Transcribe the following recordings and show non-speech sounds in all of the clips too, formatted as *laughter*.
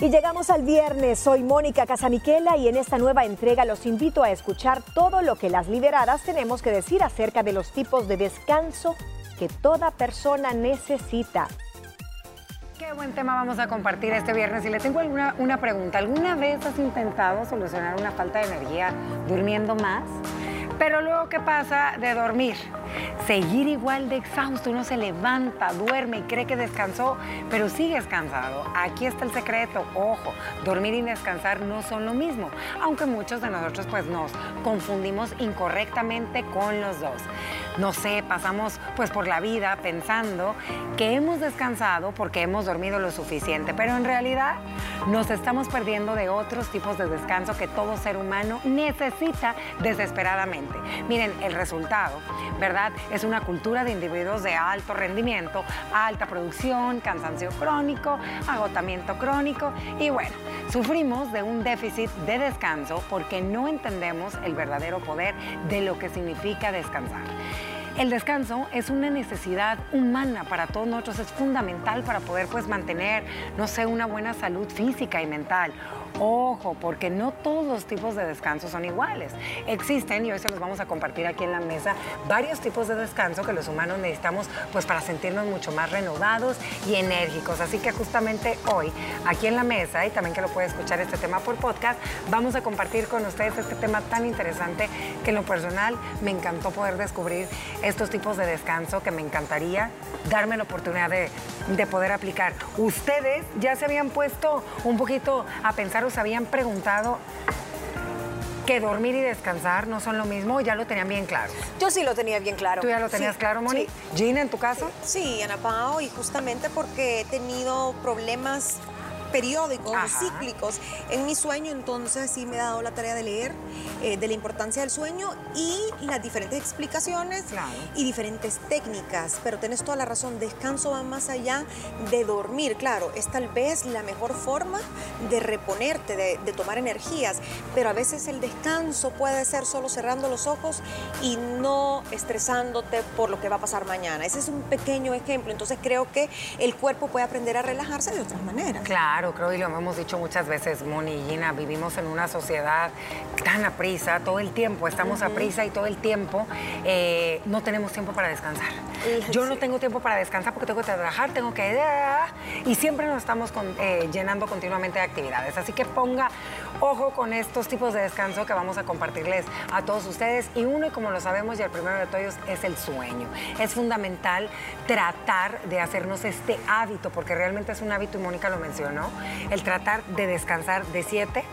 Y llegamos al viernes. Soy Mónica Casamiquela y en esta nueva entrega los invito a escuchar todo lo que las liberadas tenemos que decir acerca de los tipos de descanso que toda persona necesita. Qué buen tema vamos a compartir este viernes. Y le tengo alguna, una pregunta. ¿Alguna vez has intentado solucionar una falta de energía durmiendo más? Pero luego, ¿qué pasa de dormir? Seguir igual de exhausto, uno se levanta, duerme y cree que descansó, pero sigues cansado. Aquí está el secreto, ojo, dormir y descansar no son lo mismo, aunque muchos de nosotros pues nos confundimos incorrectamente con los dos. No sé, pasamos pues por la vida pensando que hemos descansado porque hemos dormido lo suficiente, pero en realidad nos estamos perdiendo de otros tipos de descanso que todo ser humano necesita desesperadamente. Miren, el resultado, ¿verdad? Es una cultura de individuos de alto rendimiento, alta producción, cansancio crónico, agotamiento crónico y bueno, sufrimos de un déficit de descanso porque no entendemos el verdadero poder de lo que significa descansar. El descanso es una necesidad humana para todos nosotros, es fundamental para poder pues mantener, no sé, una buena salud física y mental. Ojo, porque no todos los tipos de descanso son iguales. Existen, y hoy se los vamos a compartir aquí en la mesa, varios tipos de descanso que los humanos necesitamos pues para sentirnos mucho más renovados y enérgicos. Así que justamente hoy, aquí en la mesa, y también que lo puede escuchar este tema por podcast, vamos a compartir con ustedes este tema tan interesante que en lo personal me encantó poder descubrir estos tipos de descanso que me encantaría darme la oportunidad de, de poder aplicar. Ustedes ya se habían puesto un poquito a pensar o habían preguntado que dormir y descansar no son lo mismo, ya lo tenían bien claro. Yo sí lo tenía bien claro. ¿Tú ya lo tenías Sí, claro, Moni? sí. Gina, ¿en tu caso? Sí, Ana Pao, y justamente porque he tenido problemas periódicos, Ajá. cíclicos en mi sueño, entonces sí me he dado la tarea de leer eh, de la importancia del sueño y las diferentes explicaciones Claro. y diferentes técnicas, pero tienes toda la razón, descanso va más allá de dormir, claro, es tal vez la mejor forma de reponerte, de, de tomar energías, pero a veces el descanso puede ser solo cerrando los ojos y no estresándote por lo que va a pasar mañana. Ese es un pequeño ejemplo, entonces creo que el cuerpo puede aprender a relajarse de otras maneras. Claro, creo y lo hemos dicho muchas veces, Moni y Gina, vivimos en una sociedad tan a prisa, todo el tiempo estamos a prisa y todo el tiempo eh, no tenemos tiempo para descansar. *laughs* Yo no tengo tiempo para descansar porque tengo que trabajar, tengo que... Y siempre nos estamos con- eh, llenando continuamente de actividades. Así que ponga ojo con estos tipos de descanso que vamos a compartirles a todos ustedes. Y uno, y como lo sabemos, y el primero de todos, es el sueño. Es fundamental tratar de hacernos este hábito, porque realmente es un hábito, y Mónica lo mencionó, el tratar de descansar de 7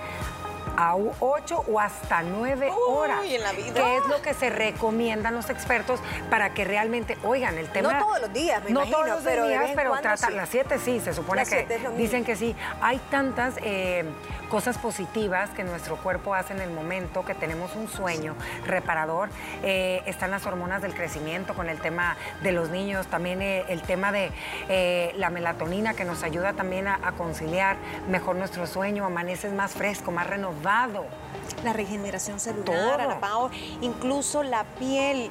a 8 o hasta 9 horas. en la vida. Que es lo que se recomiendan los expertos para que realmente, oigan, el tema... No todos los días, me no imagino, todos los pero días, pero tratar sí. las 7 sí, se supone Las que siete dicen que sí. Hay tantas eh, cosas positivas que nuestro cuerpo hace en el momento que tenemos un sueño reparador. Eh, están las hormonas del crecimiento con el tema de los niños, también eh, el tema de la melatonina que nos ayuda también a, a conciliar mejor nuestro sueño, amaneces más fresco, más renovado. La regeneración celular, Todo. Ana Pao, incluso la piel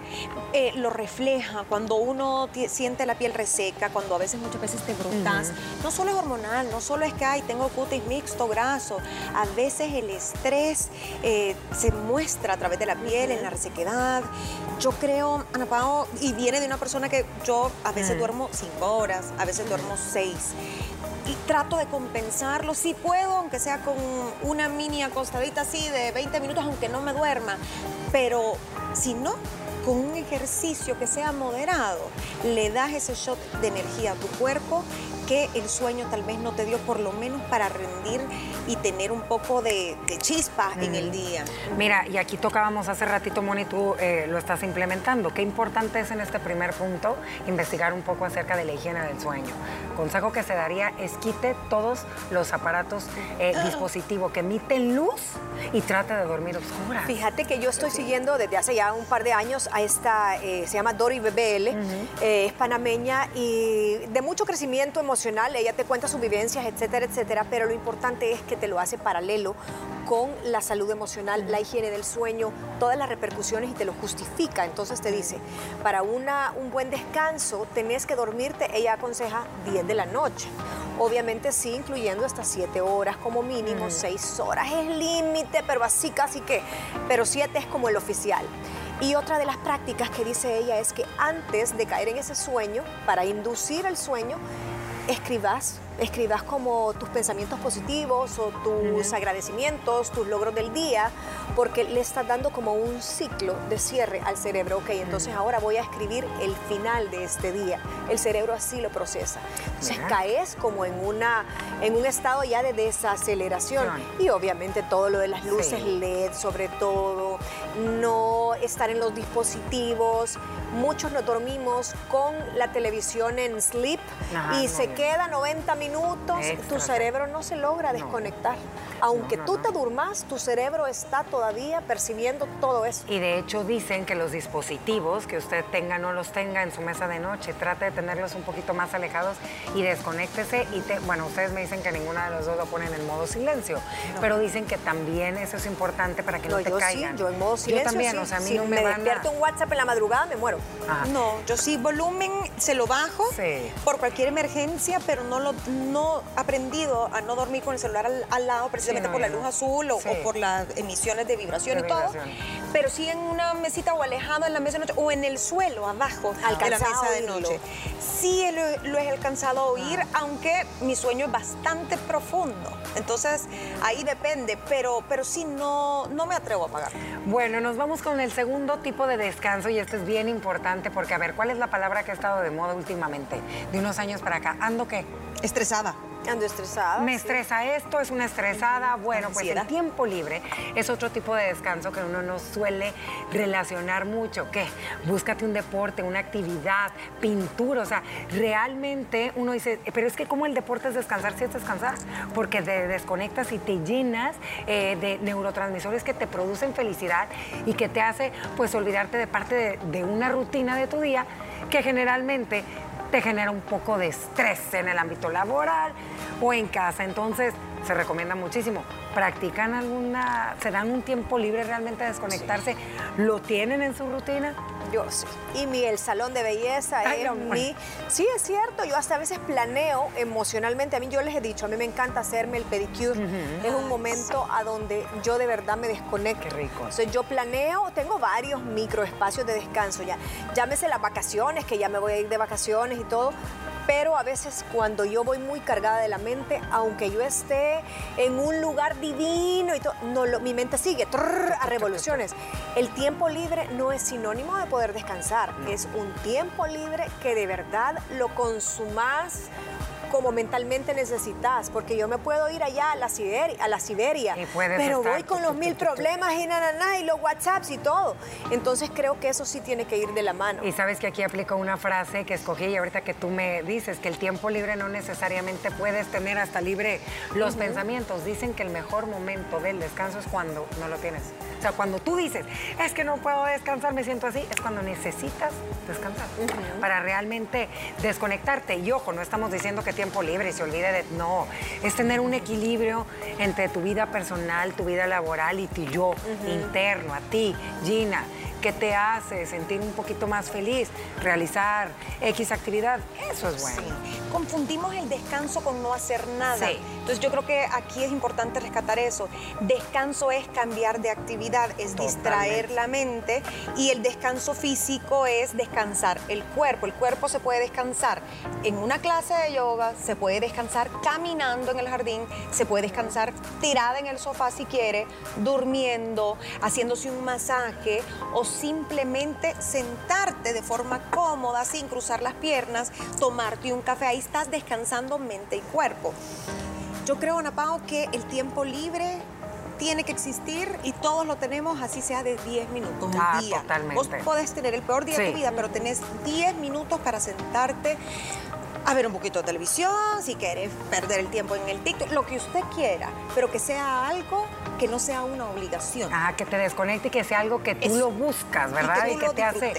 eh, lo refleja. Cuando uno siente la piel reseca, cuando a veces, muchas veces te brotas, no solo es hormonal, no solo es que ay, tengo cutis mixto, graso. A veces el estrés eh, se muestra a través de la piel, en la resequedad. Yo creo, Ana Pao, y viene de una persona que yo a veces duermo cinco horas, a veces duermo seis y trato de compensarlo si puedo, aunque sea con una mini acostadita así de 20 minutos, aunque no me duerma. Pero si no, con un ejercicio que sea moderado, le das ese shot de energía a tu cuerpo que el sueño tal vez no te dio, por lo menos para rendir y tener un poco de, de chispa en el día. Mira, y aquí tocábamos hace ratito, Moni, tú eh, lo estás implementando. Qué importante es en este primer punto investigar un poco acerca de la higiene del sueño. Consejo que se daría es quite todos los aparatos, eh, dispositivos que emiten luz y trate de dormir oscura. Fíjate que yo estoy siguiendo desde hace ya un par de años a esta, eh, se llama Dori BBL, eh, es panameña y de mucho crecimiento emocional, ella te cuenta sus vivencias, etcétera, etcétera, pero lo importante es que te lo hace paralelo con la salud emocional, la higiene del sueño, todas las repercusiones y te lo justifica. Entonces te dice, para una, un buen descanso tenés que dormirte, ella aconseja 10 de la noche. Obviamente sí, incluyendo hasta siete horas como mínimo, seis horas es límite, pero así casi que, pero siete es como el oficial. Y otra de las prácticas que dice ella es que antes de caer en ese sueño, para inducir el sueño, escribas escribas como tus pensamientos positivos o tus agradecimientos, tus logros del día, porque le estás dando como un ciclo de cierre al cerebro. Ok, entonces ahora voy a escribir el final de este día. El cerebro así lo procesa. Entonces caes como en, una, en un estado ya de desaceleración. Y obviamente todo lo de las luces LED, sobre todo, no estar en los dispositivos. Muchos nos dormimos con la televisión en sleep y se queda 90 minutos minutos, tu cerebro no se logra desconectar. Aunque tú te durmas, tu cerebro está todavía percibiendo todo eso. Y de hecho dicen que los dispositivos que usted tenga, no los tenga en su mesa de noche, trate de tenerlos un poquito más alejados y desconéctese. Y te, bueno, ustedes me dicen que ninguna de los dos lo ponen en modo silencio, pero dicen que también eso es importante para que no, te yo caigan. Sí, yo en modo silencio. Yo también, o sea, a mí no me, me despierto un WhatsApp en la madrugada, me muero. No, yo sí, volumen se lo bajo por cualquier emergencia, pero no lo no aprendido a no dormir con el celular al, lado precisamente por la luz azul o, por las emisiones de vibración y todo, pero sí en una mesita o alejado en la mesa de noche o en el suelo abajo de la mesa de noche. Sí lo, lo he alcanzado a oír, ah. aunque mi sueño es bastante profundo. Entonces ahí depende, pero, pero sí no, no me atrevo a pagar. Bueno, nos vamos con el segundo tipo de descanso y esto es bien importante porque a ver, ¿cuál es la palabra que ha estado de moda últimamente? De unos años para acá. ¿Ando qué? Estresada. Ando estresada. Me estresa esto, es una estresada. Bueno, pues el tiempo libre es otro tipo de descanso que uno no suele relacionar mucho. ¿Qué? Búscate un deporte, una actividad, pintura. O sea, realmente uno dice, pero es que como el deporte es descansar, si es descansar, porque te desconectas y te llenas eh, de neurotransmisores que te producen felicidad y que te hace pues olvidarte de parte de, de una rutina de tu día que generalmente te genera un poco de estrés en el ámbito laboral o en casa. Entonces, se recomienda muchísimo. ¿Practican alguna, se dan un tiempo libre realmente a desconectarse? ¿Lo tienen en su rutina? Yo sí. Y mi el salón de belleza es mi... Sí, es cierto. Yo hasta a veces planeo emocionalmente. A mí yo les he dicho, a mí me encanta hacerme el pedicure. Es un momento a donde yo de verdad me desconecto. Qué rico. Entonces yo planeo, tengo varios microespacios de descanso ya. Llámese las vacaciones, que ya me voy a ir de vacaciones y todo pero a veces cuando yo voy muy cargada de la mente, aunque yo esté en un lugar divino y todo, no, mi mente sigue a revoluciones. El tiempo libre no es sinónimo de poder descansar, es un tiempo libre que de verdad lo consumas como mentalmente necesitas, porque yo me puedo ir allá a la Siberia, a la Siberia pero voy con los mil problemas y na, y los WhatsApps y todo. Entonces creo que eso sí tiene que ir de la mano. Y sabes que aquí aplico una frase que escogí y ahorita que tú me dices que el tiempo libre no necesariamente puedes tener hasta libre los pensamientos. Dicen que el mejor momento del descanso es cuando no lo tienes. O sea, cuando tú dices, es que no puedo descansar, me siento así, es cuando necesitas descansar para realmente desconectarte. Y ojo, no estamos diciendo que tiempo libre y se olvide de... No, es tener un equilibrio entre tu vida personal, tu vida laboral y tu yo interno, a ti, Gina. ¿Qué te hace sentir un poquito más feliz? Realizar X actividad, eso es bueno. Confundimos el descanso con no hacer nada. Entonces yo creo que aquí es importante rescatar eso. Descanso es cambiar de actividad, es distraer la mente y el descanso físico es descansar el cuerpo. El cuerpo se puede descansar en una clase de yoga, se puede descansar caminando en el jardín, se puede descansar tirada en el sofá si quiere, durmiendo, haciéndose un masaje o simplemente sentarte de forma cómoda sin cruzar las piernas, tomarte un café. Ahí estás descansando mente y cuerpo. Yo creo, Ana Pao, que el tiempo libre tiene que existir y todos lo tenemos, así sea de 10 minutos al ah, día. Totalmente. Vos podés tener el peor día de tu vida, pero tenés 10 minutos para sentarte a ver un poquito de televisión, si quieres perder el tiempo en el TikTok, lo que usted quiera, pero que sea algo que no sea una obligación. Ah, que te desconecte y que sea algo que tú lo buscas, ¿verdad? Y que, te hace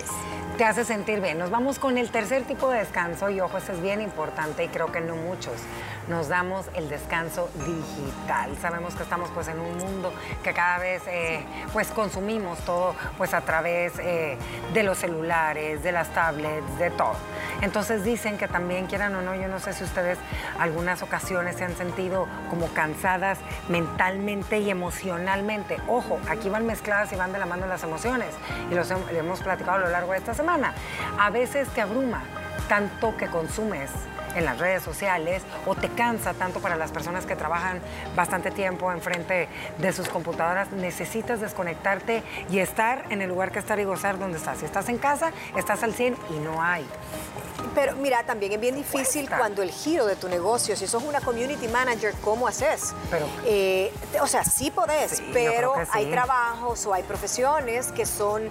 te hace sentir bien. Nos vamos con el tercer tipo de descanso y ojo, este es bien importante y creo que no muchos. Nos damos el descanso digital. Sabemos que estamos pues en un mundo que cada vez eh, pues consumimos todo pues a través eh, de los celulares, de las tablets, de todo. Entonces dicen que también quieran o no, yo no sé si ustedes algunas ocasiones se han sentido como cansadas mentalmente y emocionalmente. Ojo, aquí van mezcladas y van de la mano las emociones y los hemos platicado a lo largo de esta semana. A veces te abruma tanto que consumes en las redes sociales o te cansa tanto para las personas que trabajan bastante tiempo enfrente de sus computadoras, necesitas desconectarte y estar en el lugar que estar y gozar donde estás. Si estás en casa, estás al 100 y no hay. Pero mira, también es bien difícil cuando el giro de tu negocio, si sos una community manager, ¿cómo haces? Pero, eh, o sea, sí podés, pero hay trabajos o hay profesiones que son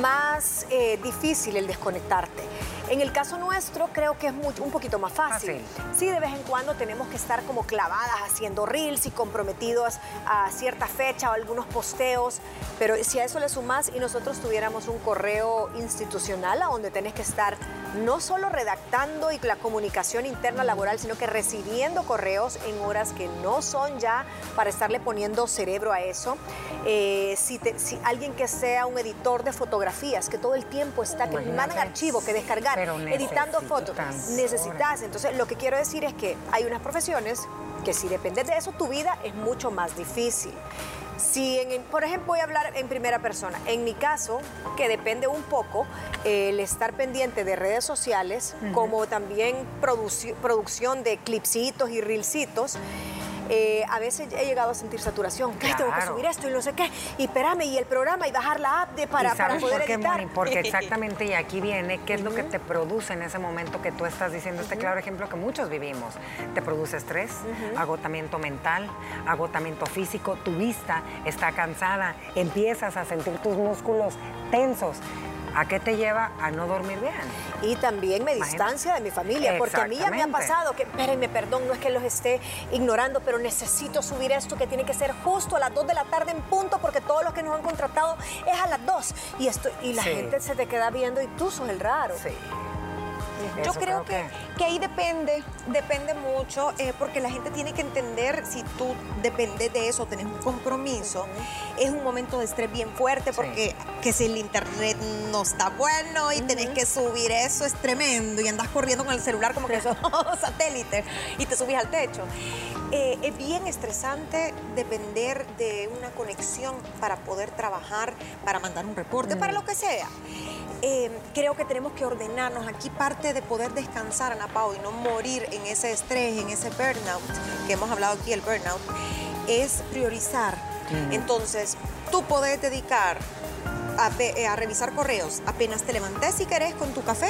más eh, difícil el desconectarte. En el caso nuestro creo que es mucho, un poquito más fácil. Sí, de vez en cuando tenemos que estar como clavadas haciendo reels y comprometidos a cierta fecha o algunos posteos, pero si a eso le sumas y nosotros tuviéramos un correo institucional a donde tenés que estar no solo redactando y la comunicación interna laboral, sino que recibiendo correos en horas que no son ya para estarle poniendo cerebro a eso. Eh, si, si, alguien que sea un editor de fotografías, que todo el tiempo está, que mandan archivo, que descargar, editando fotos. Necesitas. Entonces, lo que quiero decir es que hay unas profesiones que si dependes de eso, tu vida es mucho más difícil. Si, en, por ejemplo, voy a hablar en primera persona. En mi caso, que depende un poco el estar pendiente de redes sociales, como también producción de clipsitos y reelsitos, eh, a veces he llegado a sentir saturación. ¿Qué? Tengo que subir esto y no sé qué. Y espérame, y el programa, y bajar la app de, para, para poder por qué, editar. Porque *laughs* exactamente, y aquí viene, ¿qué es lo que te produce en ese momento que tú estás diciendo? Este claro ejemplo que muchos vivimos. Te produce estrés, agotamiento mental, agotamiento físico, tu vista está cansada, empiezas a sentir tus músculos tensos. ¿A qué te lleva a no dormir bien? Y también me distancia de mi familia, porque a mí ya me ha pasado que, espérenme, perdón, no es que los esté ignorando, pero necesito subir esto que tiene que ser justo a las 2 de la tarde en punto, porque todos los que nos han contratado es a las 2. Y, esto, y la gente se te queda viendo y tú sos el raro. Sí. Yo creo, que, que, ahí depende, depende mucho, eh, porque la gente tiene que entender si tú dependes de eso, tenés un compromiso, es un momento de estrés bien fuerte, porque que si el internet no está bueno y tenés que subir eso es tremendo, y andas corriendo con el celular como que *laughs* sos satélite y te subís al techo. Eh, es bien estresante depender de una conexión para poder trabajar, para mandar un reporte, para lo que sea. Eh, creo que tenemos que ordenarnos. Aquí parte de poder descansar, Ana Pau, y no morir en ese estrés, en ese burnout, que hemos hablado aquí, el burnout, es priorizar. Entonces, tú puedes dedicar eh, a, revisar correos apenas te levantes si querés con tu café,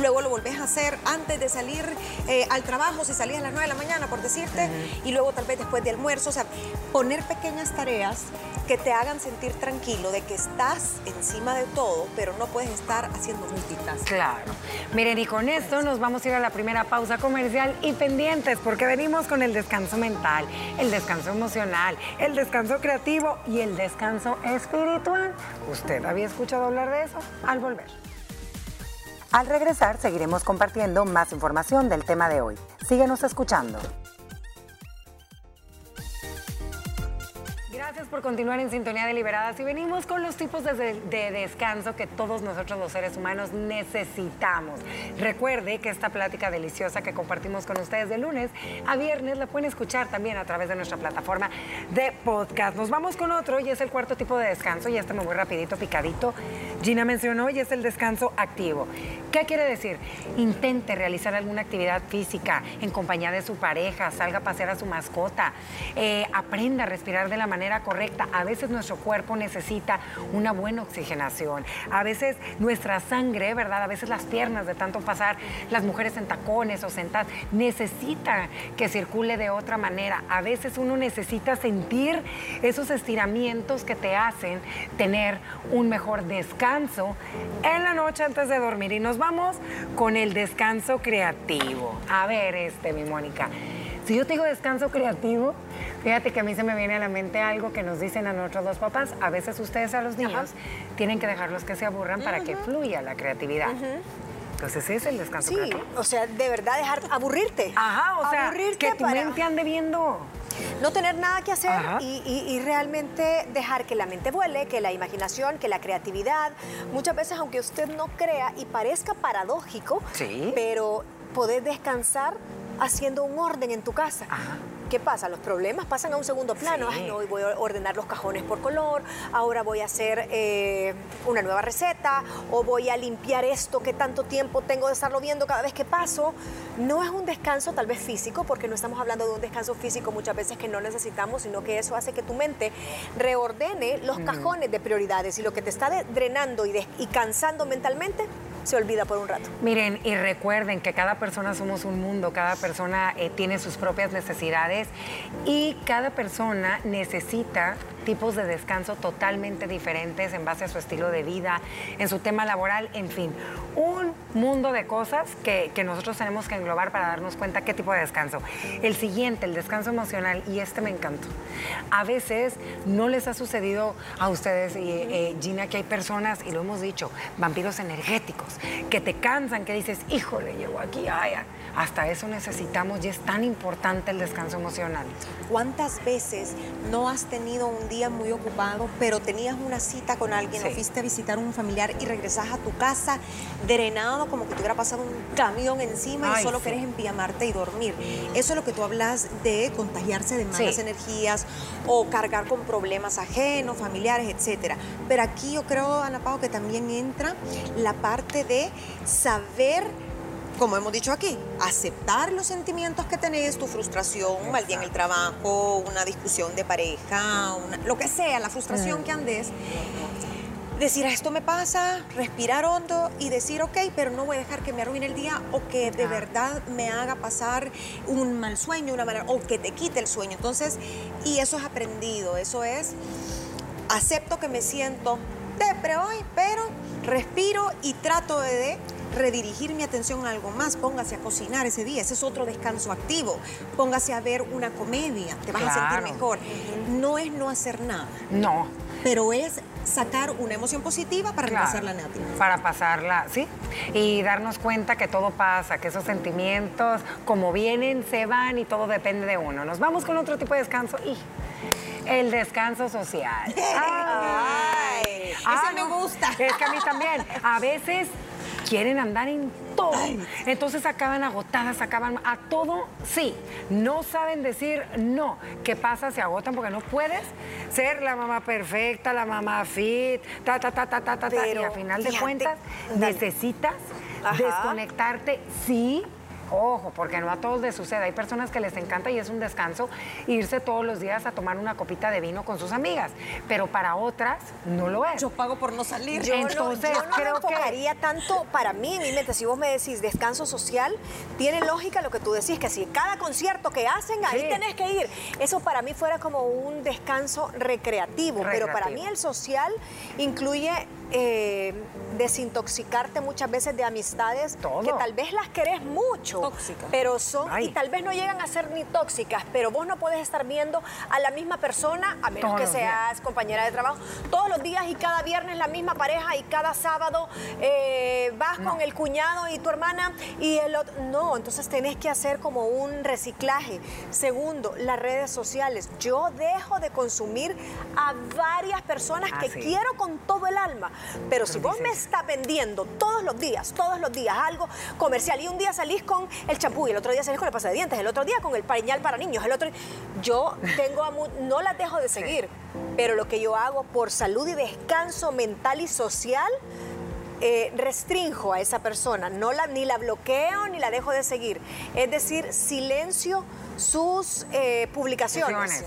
luego lo volvés a hacer antes de salir eh, al trabajo, si salías a las 9 de la mañana, por decirte, y luego tal vez después de almuerzo, o sea, poner pequeñas tareas que te hagan sentir tranquilo de que estás encima de todo, pero no puedes estar haciendo multitask. Claro. Miren, y con esto nos vamos a ir a la primera pausa comercial y pendientes, porque venimos con el descanso mental, el descanso emocional, el descanso creativo y el descanso espiritual. Usted ¿Había escuchado hablar de eso? Al volver. Al regresar seguiremos compartiendo más información del tema de hoy. Síguenos escuchando. Gracias por continuar en Sintonía Deliberadas y venimos con los tipos de, descanso que todos nosotros los seres humanos necesitamos. Recuerde que esta plática deliciosa que compartimos con ustedes de lunes a viernes la pueden escuchar también a través de nuestra plataforma de podcast. Nos vamos con otro y es el cuarto tipo de descanso y este me voy rapidito, picadito. Gina mencionó y es el descanso activo. ¿Qué quiere decir? Intente realizar alguna actividad física en compañía de su pareja, salga a pasear a su mascota, eh, aprenda a respirar de la manera correcta. A veces nuestro cuerpo necesita una buena oxigenación. A veces nuestra sangre, ¿verdad? A veces las piernas de tanto pasar las mujeres en tacones o sentadas, necesita que circule de otra manera. A veces uno necesita sentir esos estiramientos que te hacen tener un mejor descanso en la noche antes de dormir. Y nos vamos con el descanso creativo. A ver, este, mi Mónica. Si yo te digo descanso creativo, Fíjate que a mí se me viene a la mente algo que nos dicen a nuestros dos papás. A veces ustedes a los niños tienen que dejarlos que se aburran para que fluya la creatividad. Entonces ese es el descanso Sí, creativo. o sea, de verdad dejar aburrirte. Ajá, o sea, aburrirte que tu para mente ande viendo. no tener nada que hacer y- y realmente dejar que la mente vuele, que la imaginación, que la creatividad, muchas veces aunque usted no crea y parezca paradójico, Sí. pero poder descansar haciendo un orden en tu casa. Ajá. ¿Qué pasa? Los problemas pasan a un segundo plano. Sí. Ay, no, hoy voy a ordenar los cajones por color, ahora voy a hacer eh, una nueva receta, o voy a limpiar esto que tanto tiempo tengo de estarlo viendo cada vez que paso. No es un descanso tal vez físico, porque no estamos hablando de un descanso físico muchas veces que no necesitamos, sino que eso hace que tu mente reordene los cajones de prioridades y lo que te está drenando y cansando mentalmente se olvida por un rato. Miren, y recuerden que cada persona somos un mundo, cada persona eh, tiene sus propias necesidades y cada persona necesita tipos de descanso totalmente diferentes en base a su estilo de vida, en su tema laboral, en fin, un mundo de cosas que, que nosotros tenemos que englobar para darnos cuenta qué tipo de descanso. El siguiente, el descanso emocional, y este me encantó. A veces no les ha sucedido a ustedes, y, eh, Gina, que hay personas, y lo hemos dicho, vampiros energéticos, que te cansan, que dices, híjole, llego aquí, ay, ay". Hasta eso necesitamos y es tan importante el descanso emocional. ¿Cuántas veces no has tenido un día muy ocupado, pero tenías una cita con alguien Sí. o fuiste a visitar a un familiar y regresas a tu casa drenado como que te hubiera pasado un camión encima y solo sí. querés empiamarte y dormir? Eso es lo que tú hablas de contagiarse de malas Sí. energías o cargar con problemas ajenos, familiares, etcétera. Pero aquí yo creo, Ana Pao, que también entra la parte de saber como hemos dicho aquí, aceptar los sentimientos que tenés, tu frustración, un mal día en el trabajo, una discusión de pareja, una- lo que sea, la frustración que andes. Decir, "Ah, esto me pasa, respirar hondo y decir, ok, pero no voy a dejar que me arruine el día o que de Ah. verdad me haga pasar un mal sueño, una mala, o que te quite el sueño. Entonces, y eso es aprendido, eso es acepto que me siento depre hoy, pero respiro y trato de redirigir mi atención a algo más. Póngase a cocinar ese día, ese es otro descanso activo. Póngase a ver una comedia, te vas a sentir mejor. No es no hacer nada, No, pero es sacar una emoción positiva para Claro, repasarla negativa. Para pasarla, sí. Y darnos cuenta que todo pasa, que esos sentimientos, como vienen, se van y todo depende de uno. Nos vamos con otro tipo de descanso y el descanso social. *laughs* Ay, ese me gusta. Es que a mí también. A veces quieren andar en todo. Entonces acaban agotadas, acaban a todo, sí. No saben decir no. ¿Qué pasa? Se agotan porque no puedes ser la mamá perfecta, la mamá fit, ta, ta, ta, ta, ta, ta, ta. Y Pero, a final de fíjate, cuentas, dale. necesitas Ajá. desconectarte, sí. Ojo, porque no a todos les sucede. Hay personas que les encanta y es un descanso irse todos los días a tomar una copita de vino con sus amigas, pero para otras no lo es. Yo pago por no salir. Yo Entonces, no, yo no creo me que- enfocaría tanto para mí en mi mente. Si vos me decís descanso social, tiene lógica lo que tú decís, que si cada concierto que hacen, ahí Sí. tenés que ir. Eso para mí fuera como un descanso recreativo, pero para mí el social incluye eh, desintoxicarte muchas veces de amistades Todo. que tal vez las querés mucho, pero son, Ay. y tal vez no llegan a ser ni tóxicas, pero vos no puedes estar viendo a la misma persona, a menos Todos que días. seas compañera de trabajo, todos los días y cada viernes la misma pareja y cada sábado eh, vas con el cuñado y tu hermana y el otro. No, entonces tenés que hacer como un reciclaje. Segundo, las redes sociales. Yo dejo de consumir a varias personas Ah, que sí. quiero con todo el alma, pero si vos me estás vendiendo todos los días, todos los días algo comercial y un día salís con el champú y el otro día salís con la pasta de dientes, el otro día con el pañal para niños, el otro yo tengo a mu- no las dejo de seguir, pero lo que yo hago por salud y descanso mental y social eh, restrinjo a esa persona, no la, ni la bloqueo ni la dejo de seguir. Es decir, silencio sus eh, publicaciones.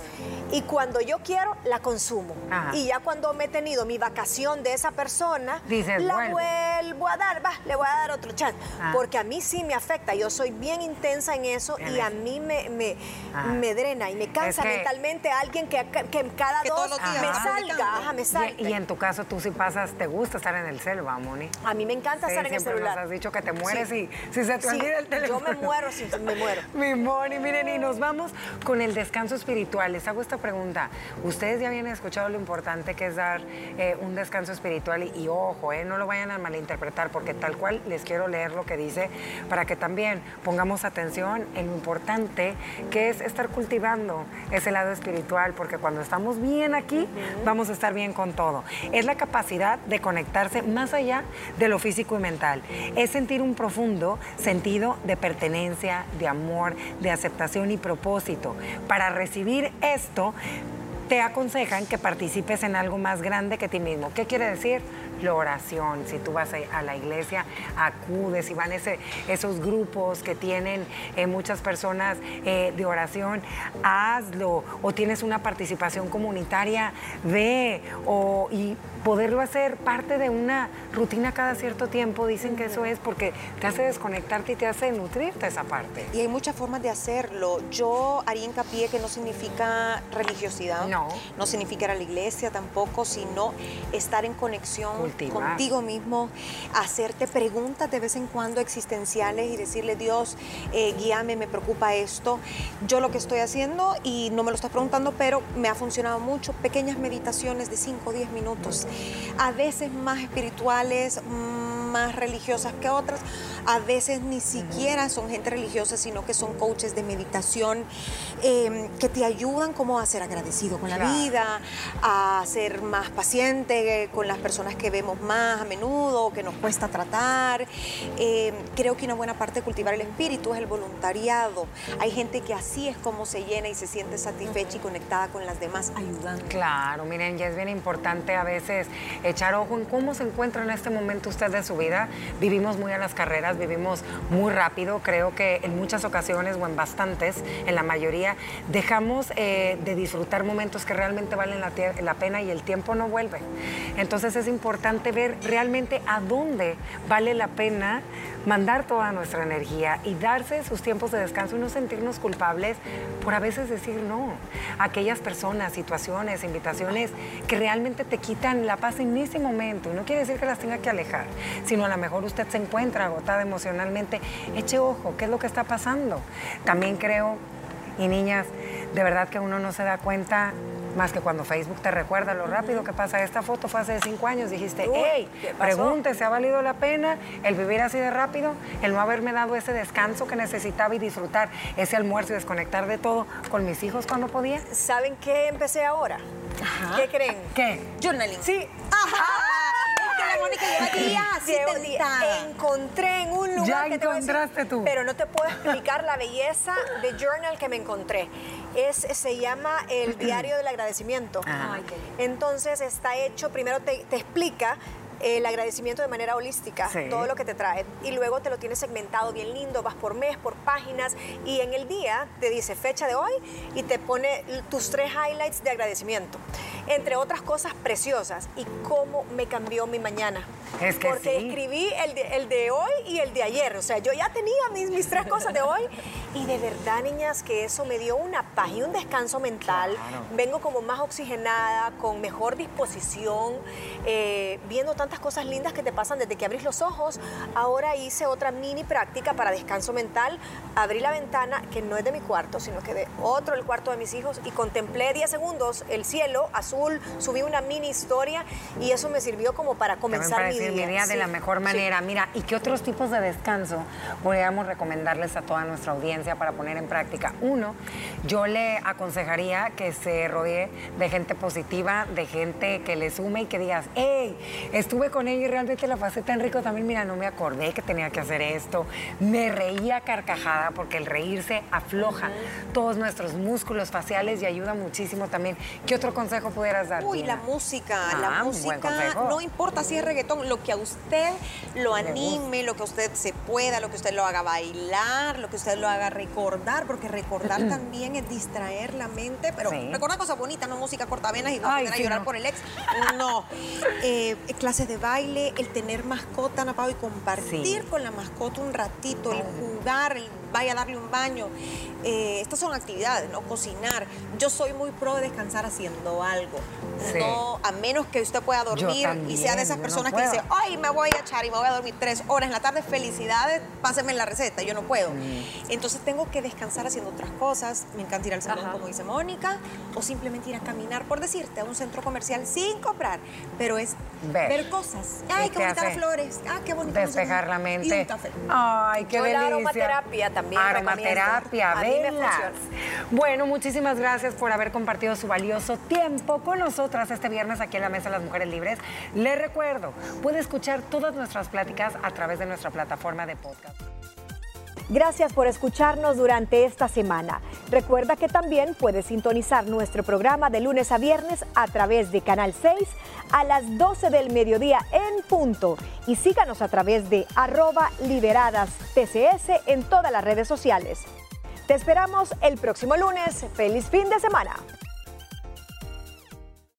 Y cuando yo quiero, la consumo. Ajá. Y ya cuando me he tenido mi vacación de esa persona, Dices, la vuelvo. Vuelvo a dar, va, le voy a dar otro chance. Ah. Porque a mí sí me afecta. Yo soy bien intensa en eso En y a eso. mí me, me, Ah. me drena y me cansa que- mentalmente alguien que, que cada Que dos me salga, ajá, me Y, salga. y en tu caso, tú sí pasas, te gusta estar en el cel, va, Moni. a mí me encanta Sí, estar en el celular. nos has dicho que te mueres Sí. y si se te Sí, olvida el yo teléfono. me muero si me muero. *laughs* Mi Moni, miren, y nos vamos con el descanso espiritual. Les hago esta pregunta. Ustedes ya habían escuchado lo importante que es dar eh, un descanso espiritual y, y ojo, eh, no lo vayan a malinterpretar porque tal cual les quiero leer lo que dice para que también pongamos atención en lo importante que es estar cultivando ese lado espiritual porque cuando estamos bien aquí vamos a estar bien con todo. Es la capacidad de conectarse más allá de lo físico y mental. Es sentir un profundo sentido de pertenencia, de amor, de aceptación y propósito. Para recibir esto, te aconsejan que participes en algo más grande que ti mismo. ¿Qué quiere decir? La oración. Si tú vas a la iglesia, acudes y van ese, esos grupos que tienen eh, muchas personas eh, de oración, hazlo. O tienes una participación comunitaria, ve. O, y poderlo hacer parte de una rutina cada cierto tiempo, dicen que eso es porque te hace desconectarte y te hace nutrirte esa parte. Y hay muchas formas de hacerlo. Yo haría hincapié que no significa religiosidad, No. no significa ir a la iglesia tampoco, sino estar en conexión Contigo mismo, hacerte preguntas de vez en cuando existenciales y decirle, Dios, eh, guíame, me preocupa esto. Yo lo que estoy haciendo, y no me lo estás preguntando, pero me ha funcionado mucho, pequeñas meditaciones de 5 o 10 minutos, a veces más espirituales, más religiosas que otras, a veces ni siquiera son gente religiosa, sino que son coaches de meditación eh, que te ayudan como a ser agradecido con la Claro. vida, a ser más paciente con las personas que vemos más a menudo, que nos cuesta tratar. Eh, creo que una buena parte de cultivar el espíritu es el voluntariado. Hay gente que así es como se llena y se siente satisfecha y conectada con las demás, ayudando. Claro, miren, ya es bien importante a veces echar ojo en cómo se encuentra en este momento usted de su vida. Vivimos muy a las carreras, vivimos muy rápido. Creo que en muchas ocasiones o en bastantes, en la mayoría, dejamos eh, de disfrutar momentos que realmente valen la, la pena y el tiempo no vuelve. Entonces es importante ver realmente a dónde vale la pena mandar toda nuestra energía y darse sus tiempos de descanso y no sentirnos culpables por a veces decir no a aquellas personas, situaciones, invitaciones que realmente te quitan la paz en ese momento. No quiere decir que las tenga que alejar, sino a lo mejor usted se encuentra agotada emocionalmente. Eche ojo, ¿qué es lo que está pasando? También creo, y niñas, de verdad que uno no se da cuenta más que cuando Facebook te recuerda lo rápido que pasa. Esta foto fue hace cinco años. Dijiste, hey, ¿qué pasó? pregunte, ¿se ha valido la pena el vivir así de rápido? El no haberme dado ese descanso que necesitaba y disfrutar ese almuerzo y desconectar de todo con mis hijos cuando podía. ¿Saben qué empecé ahora? ¿Qué creen? ¿Qué? Journaling. Sí. ¡Ajá! Mónica lleva días Llevo días. Encontré en un lugar Ya que te voy a decir, encontraste tú. Pero no te puedo explicar la belleza de journal que me encontré. Es, se llama el diario del agradecimiento. Ah. Entonces está hecho, primero te, te explica el agradecimiento de manera holística, Sí. todo lo que te trae. Y luego te lo tienes segmentado bien lindo, vas por mes, por páginas. Y en el día te dice fecha de hoy y te pone tus tres highlights de agradecimiento. Entre otras cosas preciosas. Y cómo me cambió mi mañana. Es que Porque sí. escribí el de, el de hoy y el de ayer. O sea, yo ya tenía mis, mis tres cosas de hoy. Y de verdad, niñas, que eso me dio una paz y un descanso mental. Claro. Vengo como más oxigenada, con mejor disposición, eh, viendo tantas cosas lindas que te pasan desde que abrís los ojos. Ahora hice otra mini práctica para descanso mental. Abrí la ventana, que no es de mi cuarto, sino que de otro, el cuarto de mis hijos, y contemplé 10 segundos el cielo azul, subí una mini historia y eso me sirvió como para comenzar mi día. mi día de la mejor sí. manera. Mira, ¿y qué otros tipos de descanso podríamos recomendarles a toda nuestra audiencia para poner en práctica? Uno, yo le aconsejaría que se rodee de gente positiva, de gente que le sume y que digas, hey, estuve con ella y realmente la pasé tan rico también. Mira, no me acordé que tenía que hacer esto. Me reía carcajada porque el reírse afloja todos nuestros músculos faciales y ayuda muchísimo también. ¿Qué otro consejo pudieras dar? Uy, la música, Ah, la música, no importa si es reggaetón, lo que a usted lo anime, lo que a usted se pueda, lo que usted lo haga bailar, lo que usted lo haga recordar, porque recordar *clears throat* también es distraer la mente, pero recordar cosas bonitas, no música cortavenas y a llorar por el ex. No. *laughs* Eh, clases de baile, el tener mascota, Napao, y compartir con la mascota un ratito, el jugar, el vaya a darle un baño. Eh, estas son actividades, ¿no? Cocinar. Yo soy muy pro de descansar haciendo algo. No, a menos que usted pueda dormir y sea de esas personas que dice, ay, me voy a echar y me voy a dormir tres horas en la tarde, felicidades, pásenme la receta, yo no puedo. Mm. Entonces tengo que descansar haciendo otras cosas. Me encanta ir al salón, como dice Mónica, o simplemente ir a caminar, por decirte, a un centro comercial sin comprar, pero es ver, cosas. Ay, qué bonitas las flores. Ah, qué bonito. Despejar la mente. Y un café. Ay, qué delicia. aromaterapia también. Aromaterapia, velas. Bueno, muchísimas gracias por haber compartido su valioso tiempo con nosotras este viernes aquí en la Mesa de las Mujeres Libres. Le recuerdo, puede escuchar todas nuestras pláticas a través de nuestra plataforma de podcast. Gracias por escucharnos durante esta semana. Recuerda que también puedes sintonizar nuestro programa de lunes a viernes a través de Canal 6 a las 12 del mediodía en punto. Y síganos a través de arroba liberadas TCS en todas las redes sociales. Te esperamos el próximo lunes. ¡Feliz fin de semana!